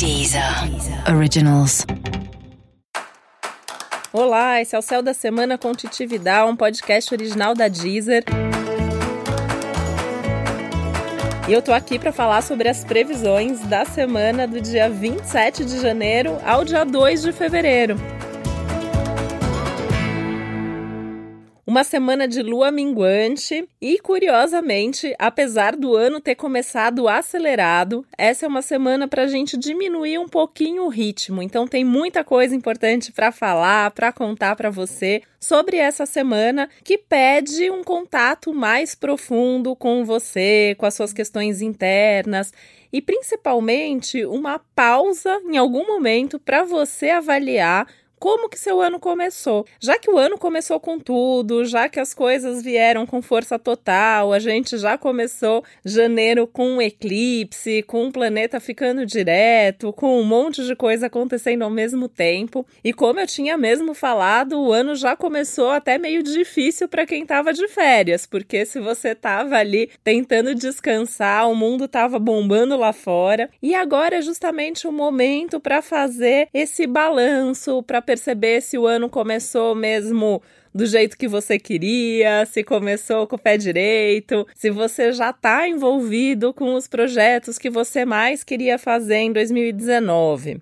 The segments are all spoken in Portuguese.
Deezer Originals. Olá, esse é o Céu da Semana com Titividade, um podcast original da Deezer. E eu tô aqui para falar sobre as previsões da semana do dia 27 de janeiro ao dia 2 de fevereiro. Uma semana de lua minguante e, curiosamente, apesar do ano ter começado acelerado, essa é uma semana para a gente diminuir um pouquinho o ritmo. Então, tem muita coisa importante para falar, para contar para você sobre essa semana que pede um contato mais profundo com você, com as suas questões internas e principalmente uma pausa em algum momento para você avaliar como que seu ano começou. Já que o ano começou com tudo, já que as coisas vieram com força total, a gente já começou janeiro com um eclipse, com um planeta ficando direto, com um monte de coisa acontecendo ao mesmo tempo. E como eu tinha mesmo falado, o ano já começou até meio difícil para quem estava de férias, porque se você estava ali tentando descansar, o mundo estava bombando lá fora. E agora é justamente o momento para fazer esse balanço, para perceber se o ano começou mesmo do jeito que você queria, se começou com o pé direito, se você já está envolvido com os projetos que você mais queria fazer em 2019.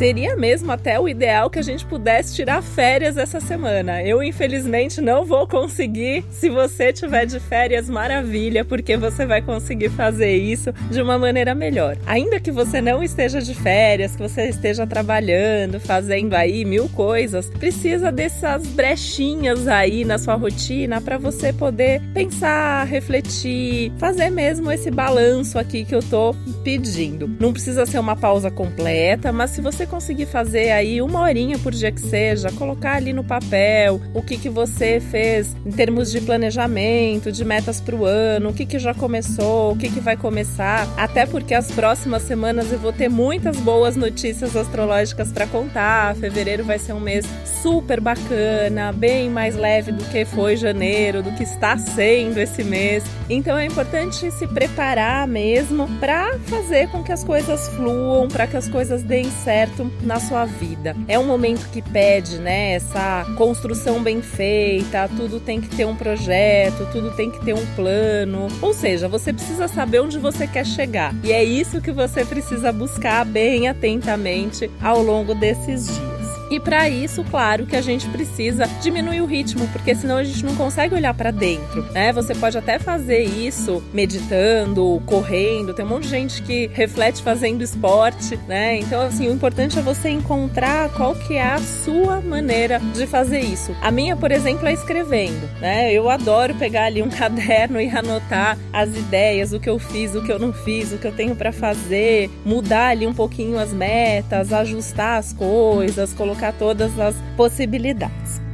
Seria mesmo até o ideal que a gente pudesse tirar férias essa semana. Eu, infelizmente, não vou conseguir. Se você tiver de férias, maravilha, porque você vai conseguir fazer isso de uma maneira melhor. Ainda que você não esteja de férias, que você esteja trabalhando, fazendo aí mil coisas, precisa dessas brechinhas aí na sua rotina para você poder pensar, refletir, fazer mesmo esse balanço aqui que eu tô pedindo. Não precisa ser uma pausa completa, mas se você conseguir fazer aí uma horinha por dia que seja, colocar ali no papel o que, que você fez em termos de planejamento, de metas para o ano, o que, que já começou, o que, que vai começar, até porque as próximas semanas eu vou ter muitas boas notícias astrológicas para contar. Fevereiro vai ser um mês super bacana, bem mais leve do que foi janeiro, do que está sendo esse mês. Então é importante se preparar mesmo para fazer com que as coisas fluam, para que as coisas deem certo na sua vida. É um momento que pede, né, essa construção bem feita, tudo tem que ter um projeto, tudo tem que ter um plano. Ou seja, você precisa saber onde você quer chegar. E é isso que você precisa buscar bem atentamente ao longo desses dias. E para isso, claro que a gente precisa diminuir o ritmo, porque senão a gente não consegue olhar para dentro, né? Você pode até fazer isso meditando, correndo, tem um monte de gente que reflete fazendo esporte, né? Então, assim, o importante é você encontrar qual que é a sua maneira de fazer isso. A minha, por exemplo, é escrevendo, né? Eu adoro pegar ali um caderno e anotar as ideias, o que eu fiz, o que eu não fiz, o que eu tenho para fazer, mudar ali um pouquinho as metas, ajustar as coisas, colocar colocar todas as possibilidades.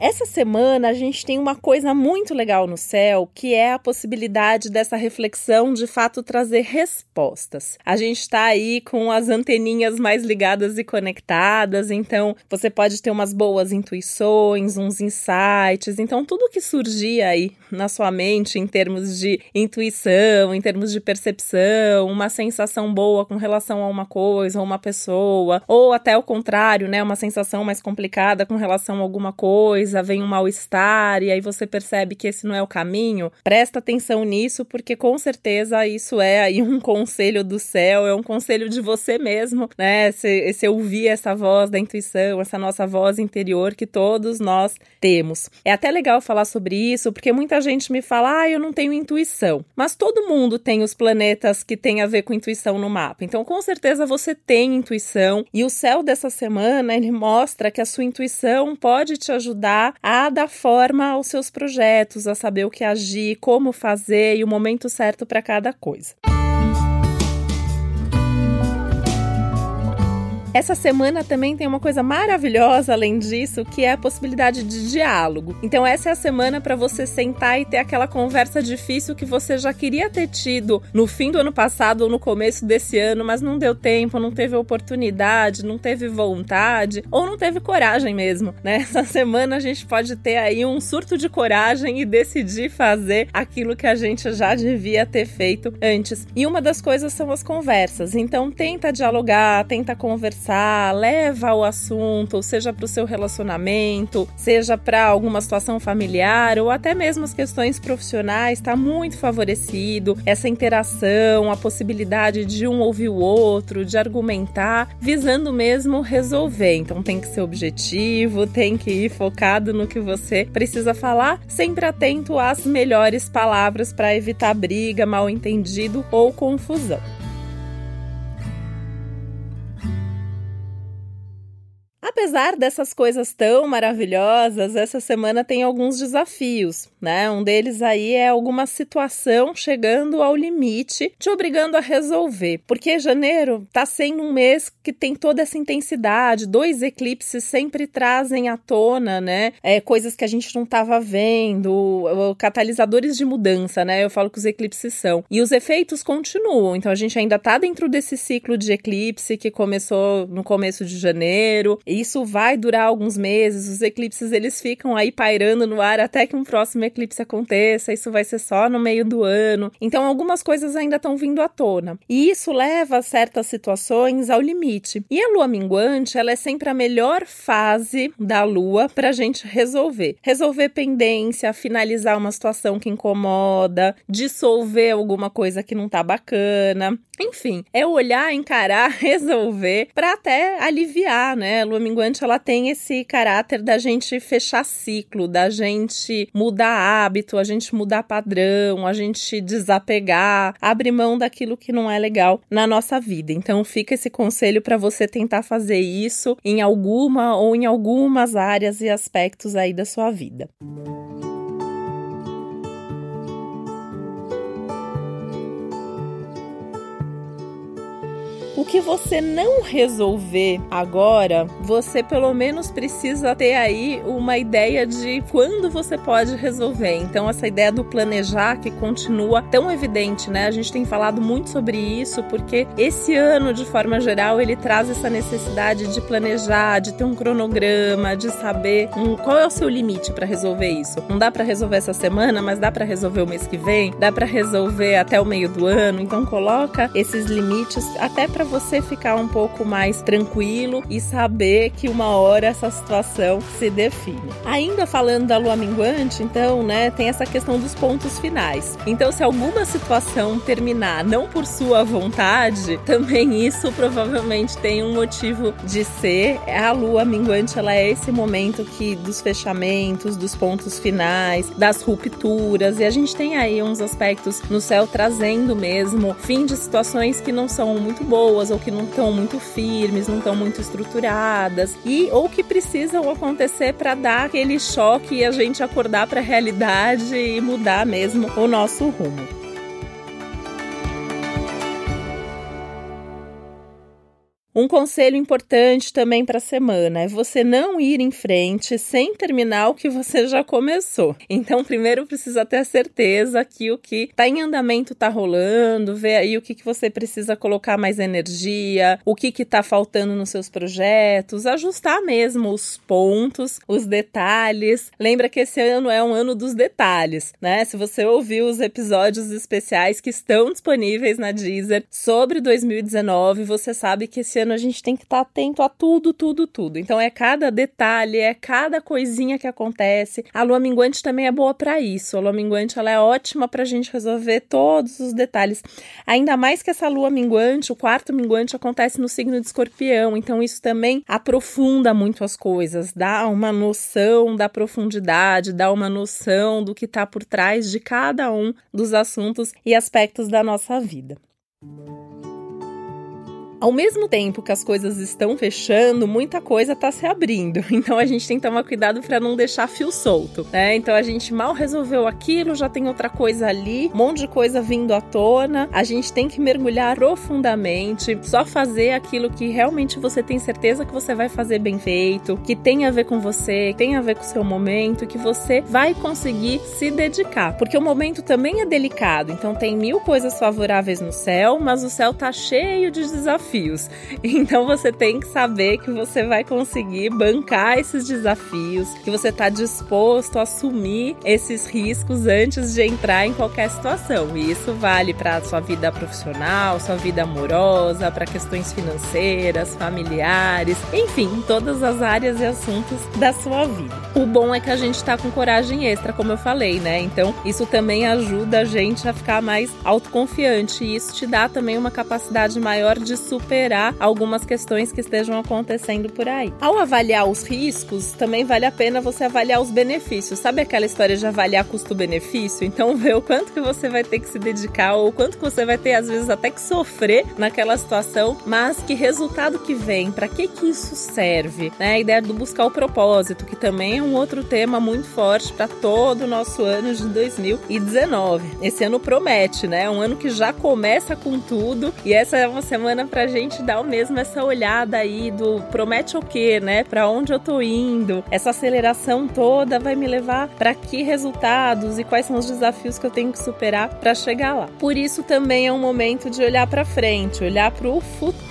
Essa semana a gente tem uma coisa muito legal no céu, que é a possibilidade dessa reflexão de fato trazer respostas. A gente está aí com as anteninhas mais ligadas e conectadas, então você pode ter umas boas intuições, uns insights. Então, tudo que surgir aí na sua mente em termos de intuição, em termos de percepção, uma sensação boa com relação a uma coisa ou uma pessoa, ou até o contrário, né? Uma sensação mais complicada com relação a alguma coisa coisa, vem um mal-estar e aí você percebe que esse não é o caminho, presta atenção nisso, porque com certeza isso é aí um conselho do céu, é um conselho de você mesmo, né? Se, se ouvir essa voz da intuição, essa nossa voz interior que todos nós temos. É até legal falar sobre isso, porque muita gente me fala, ah, eu não tenho intuição. Mas todo mundo tem os planetas que tem a ver com intuição no mapa. Então, com certeza você tem intuição e o céu dessa semana ele mostra que a sua intuição pode te ajudar ajudar a dar forma aos seus projetos, a saber o que agir, como fazer e o momento certo para cada coisa. Essa semana também tem uma coisa maravilhosa além disso, que é a possibilidade de diálogo. Então essa é a semana para você sentar e ter aquela conversa difícil que você já queria ter tido no fim do ano passado ou no começo desse ano, mas não deu tempo, não teve oportunidade, não teve vontade ou não teve coragem mesmo, né? Essa semana a gente pode ter aí um surto de coragem e decidir fazer aquilo que a gente já devia ter feito antes. E uma das coisas são as conversas. Então tenta dialogar, tenta conversar, leva o assunto, seja para o seu relacionamento, seja para alguma situação familiar ou até mesmo as questões profissionais, está muito favorecido essa interação, a possibilidade de um ouvir o outro, de argumentar, visando mesmo resolver. Então tem que ser objetivo, tem que ir focado no que você precisa falar, sempre atento às melhores palavras para evitar briga, mal entendido ou confusão. Apesar dessas coisas tão maravilhosas, essa semana tem alguns desafios, né? Um deles aí é alguma situação chegando ao limite, te obrigando a resolver. Porque janeiro tá sendo um mês que tem toda essa intensidade, dois eclipses sempre trazem à tona, né? É, coisas que a gente não estava vendo, catalisadores de mudança, né? Eu falo que os eclipses são. E os efeitos continuam, então a gente ainda tá dentro desse ciclo de eclipse que começou no começo de janeiro. E isso vai durar alguns meses, os eclipses eles ficam aí pairando no ar até que um próximo eclipse aconteça, isso vai ser só no meio do ano. Então algumas coisas ainda estão vindo à tona. E isso leva certas situações ao limite. E a lua minguante, ela é sempre a melhor fase da lua para a gente resolver. Resolver pendência, finalizar uma situação que incomoda, dissolver alguma coisa que não tá bacana. Enfim, é olhar, encarar, resolver para até aliviar, né? A lua minguante ela tem esse caráter da gente fechar ciclo, da gente mudar hábito, a gente mudar padrão, a gente desapegar, abrir mão daquilo que não é legal na nossa vida. Então fica esse conselho para você tentar fazer isso em alguma ou em algumas áreas e aspectos aí da sua vida. O que você não resolver agora, você pelo menos precisa ter aí uma ideia de quando você pode resolver. Então, essa ideia do planejar que continua tão evidente, né? A gente tem falado muito sobre isso porque esse ano, de forma geral, ele traz essa necessidade de planejar, de ter um cronograma, de saber um, qual é o seu limite para resolver isso. Não dá para resolver essa semana, mas dá para resolver o mês que vem, dá para resolver até o meio do ano. Então, coloca esses limites até para você ficar um pouco mais tranquilo e saber que uma hora essa situação se define. Ainda falando da lua minguante, então, né, tem essa questão dos pontos finais. Então, se alguma situação terminar não por sua vontade, também isso provavelmente tem um motivo de ser. A lua minguante, ela é esse momento que dos fechamentos, dos pontos finais, das rupturas, e a gente tem aí uns aspectos no céu trazendo mesmo fim de situações que não são muito boas boas ou que não estão muito firmes, não estão muito estruturadas e ou que precisam acontecer para dar aquele choque e a gente acordar para a realidade e mudar mesmo o nosso rumo. Um conselho importante também para a semana é você não ir em frente sem terminar o que você já começou. Então, primeiro precisa ter a certeza que o que está em andamento está rolando, ver aí o que, que você precisa colocar mais energia, o que está faltando nos seus projetos, ajustar mesmo os pontos, os detalhes. Lembra que esse ano é um ano dos detalhes, né? Se você ouviu os episódios especiais que estão disponíveis na Deezer sobre 2019, você sabe que esse ano a gente tem que estar tá atento a tudo, tudo, tudo. Então é cada detalhe, é cada coisinha que acontece. A lua minguante também é boa para isso. A lua minguante ela é ótima para a gente resolver todos os detalhes. Ainda mais que essa lua minguante, o quarto minguante acontece no signo de Escorpião. Então isso também aprofunda muito as coisas, dá uma noção da profundidade, dá uma noção do que está por trás de cada um dos assuntos e aspectos da nossa vida. Ao mesmo tempo que as coisas estão fechando, muita coisa está se abrindo. Então a gente tem que tomar cuidado para não deixar fio solto, né? Então a gente mal resolveu aquilo, já tem outra coisa ali, um monte de coisa vindo à tona. A gente tem que mergulhar profundamente, só fazer aquilo que realmente você tem certeza que você vai fazer bem feito, que tem a ver com você, tem a ver com o seu momento, que você vai conseguir se dedicar. Porque o momento também é delicado, então tem mil coisas favoráveis no céu, mas o céu tá cheio de desafios. Então você tem que saber que você vai conseguir bancar esses desafios, que você tá disposto a assumir esses riscos antes de entrar em qualquer situação. E isso vale para sua vida profissional, sua vida amorosa, para questões financeiras, familiares, enfim, todas as áreas e assuntos da sua vida. O bom é que a gente tá com coragem extra, como eu falei, né? Então, isso também ajuda a gente a ficar mais autoconfiante e isso te dá também uma capacidade maior de superar algumas questões que estejam acontecendo por aí. Ao avaliar os riscos, também vale a pena você avaliar os benefícios. Sabe aquela história de avaliar custo-benefício? Então, ver o quanto que você vai ter que se dedicar ou o quanto que você vai ter às vezes até que sofrer naquela situação, mas que resultado que vem, para que que isso serve, né? A ideia do buscar o propósito, que também é um outro tema muito forte para todo o nosso ano de 2019. Esse ano promete, né? É um ano que já começa com tudo e essa é uma semana pra gente dar o mesmo essa olhada aí do promete o quê, né? Para onde eu tô indo? Essa aceleração toda vai me levar para que resultados e quais são os desafios que eu tenho que superar para chegar lá. Por isso também é um momento de olhar para frente, olhar para o futuro,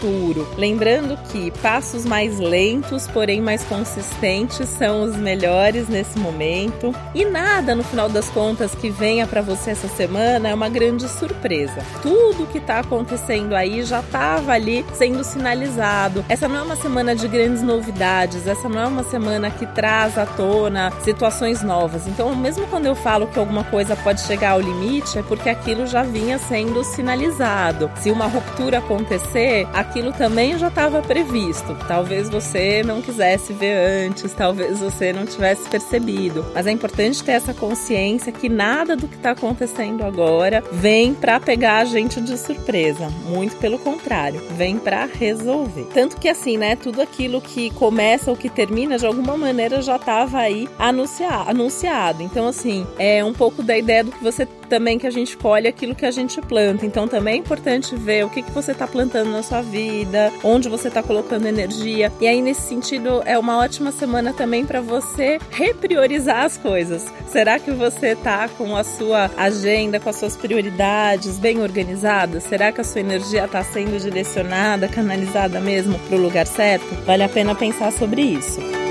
lembrando que passos mais lentos, porém mais consistentes são os melhores nesse momento e nada no final das contas que venha para você essa semana é uma grande surpresa. Tudo que tá acontecendo aí já tava ali sendo sinalizado. Essa não é uma semana de grandes novidades, essa não é uma semana que traz à tona situações novas. Então, mesmo quando eu falo que alguma coisa pode chegar ao limite, é porque aquilo já vinha sendo sinalizado. Se uma ruptura acontecer, aquilo também já estava previsto. Talvez você não quisesse ver antes, talvez você não tivesse percebido. Mas é importante ter essa consciência que nada do que está acontecendo agora vem para pegar a gente de surpresa. Muito pelo contrário, vem para resolver. Tanto que assim, né, tudo aquilo que começa ou que termina de alguma maneira já estava aí anunciado. Então assim, é um pouco da ideia do que você também que a gente colhe aquilo que a gente planta. Então também é importante ver o que, que você está plantando na sua vida, onde você está colocando energia. E aí, nesse sentido, é uma ótima semana também para você repriorizar as coisas. Será que você está com a sua agenda, com as suas prioridades bem organizadas? Será que a sua energia está sendo direcionada, canalizada mesmo para o lugar certo? Vale a pena pensar sobre isso.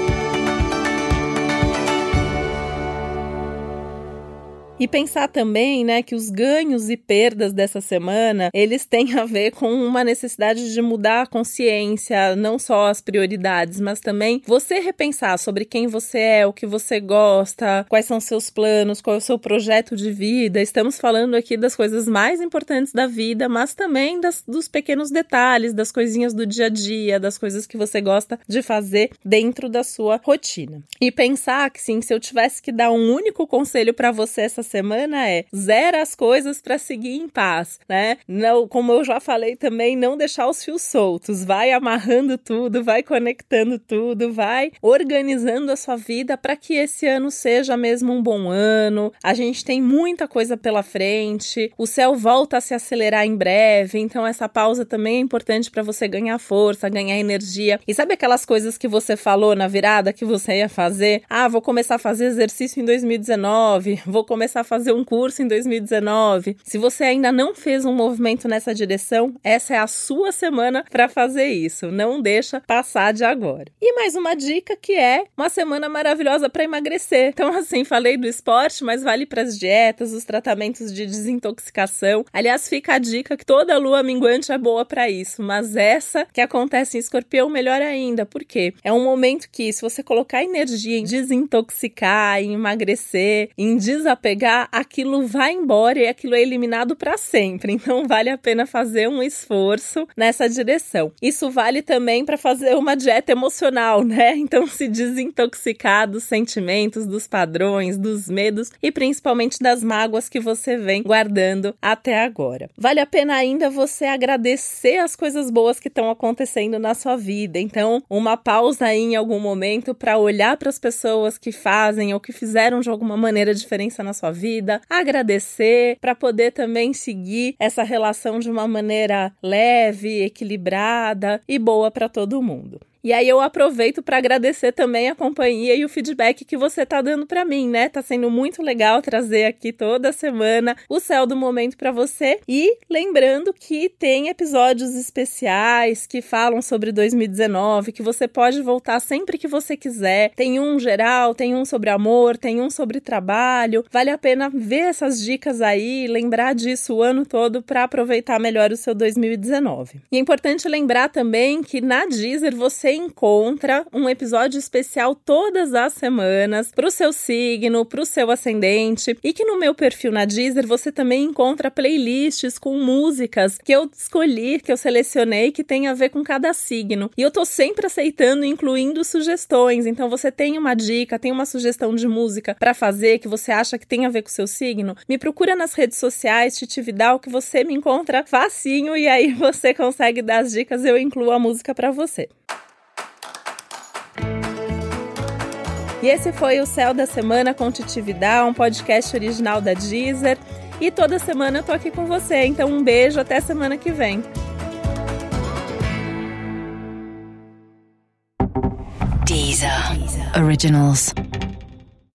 E pensar também, né, que os ganhos e perdas dessa semana, eles têm a ver com uma necessidade de mudar a consciência, não só as prioridades, mas também você repensar sobre quem você é, o que você gosta, quais são seus planos, qual é o seu projeto de vida. Estamos falando aqui das coisas mais importantes da vida, mas também das, dos pequenos detalhes, das coisinhas do dia a dia, das coisas que você gosta de fazer dentro da sua rotina. E pensar que sim, se eu tivesse que dar um único conselho para você essa semana é zera as coisas para seguir em paz, né? Não, como eu já falei também, não deixar os fios soltos, vai amarrando tudo, vai conectando tudo, vai organizando a sua vida para que esse ano seja mesmo um bom ano. A gente tem muita coisa pela frente, o céu volta a se acelerar em breve, então essa pausa também é importante para você ganhar força, ganhar energia. E sabe aquelas coisas que você falou na virada que você ia fazer? Ah, vou começar a fazer exercício em 2019, vou começar começar a fazer um curso em 2019, se você ainda não fez um movimento nessa direção, essa é a sua semana para fazer isso. Não deixa passar de agora. E mais uma dica que é uma semana maravilhosa para emagrecer. Então, assim, falei do esporte, mas vale para as dietas, os tratamentos de desintoxicação. Aliás, fica a dica que toda lua minguante é boa para isso, mas essa que acontece em escorpião, melhor ainda. Por quê? É um momento que, se você colocar energia em desintoxicar, em emagrecer, em desapegar, chegar, aquilo vai embora e aquilo é eliminado para sempre. Então vale a pena fazer um esforço nessa direção. Isso vale também para fazer uma dieta emocional, né? Então se desintoxicar dos sentimentos, dos padrões, dos medos e principalmente das mágoas que você vem guardando até agora. Vale a pena ainda você agradecer as coisas boas que estão acontecendo na sua vida. Então, uma pausa aí em algum momento para olhar para as pessoas que fazem ou que fizeram de alguma maneira diferença na sua vida, agradecer para poder também seguir essa relação de uma maneira leve, equilibrada e boa para todo mundo. E aí eu aproveito para agradecer também a companhia e o feedback que você tá dando para mim, né? Tá sendo muito legal trazer aqui toda semana o céu do momento para você e lembrando que tem episódios especiais que falam sobre 2019, que você pode voltar sempre que você quiser. Tem um geral, tem um sobre amor, tem um sobre trabalho. Vale a pena ver essas dicas aí, lembrar disso o ano todo para aproveitar melhor o seu 2019. E é importante lembrar também que na Deezer você encontra um episódio especial todas as semanas para o seu signo, para o seu ascendente e que no meu perfil na Deezer você também encontra playlists com músicas que eu escolhi, que eu selecionei que tem a ver com cada signo. E eu tô sempre aceitando, incluindo sugestões. Então você tem uma dica, tem uma sugestão de música para fazer que você acha que tem a ver com o seu signo, me procura nas redes sociais, Titividal, que você me encontra facinho e aí você consegue dar as dicas, eu incluo a música para você. E esse foi o Céu da Semana com Titividade, um podcast original da Deezer. E toda semana eu tô aqui com você, então um beijo, até semana que vem. Deezer. Deezer. Originals.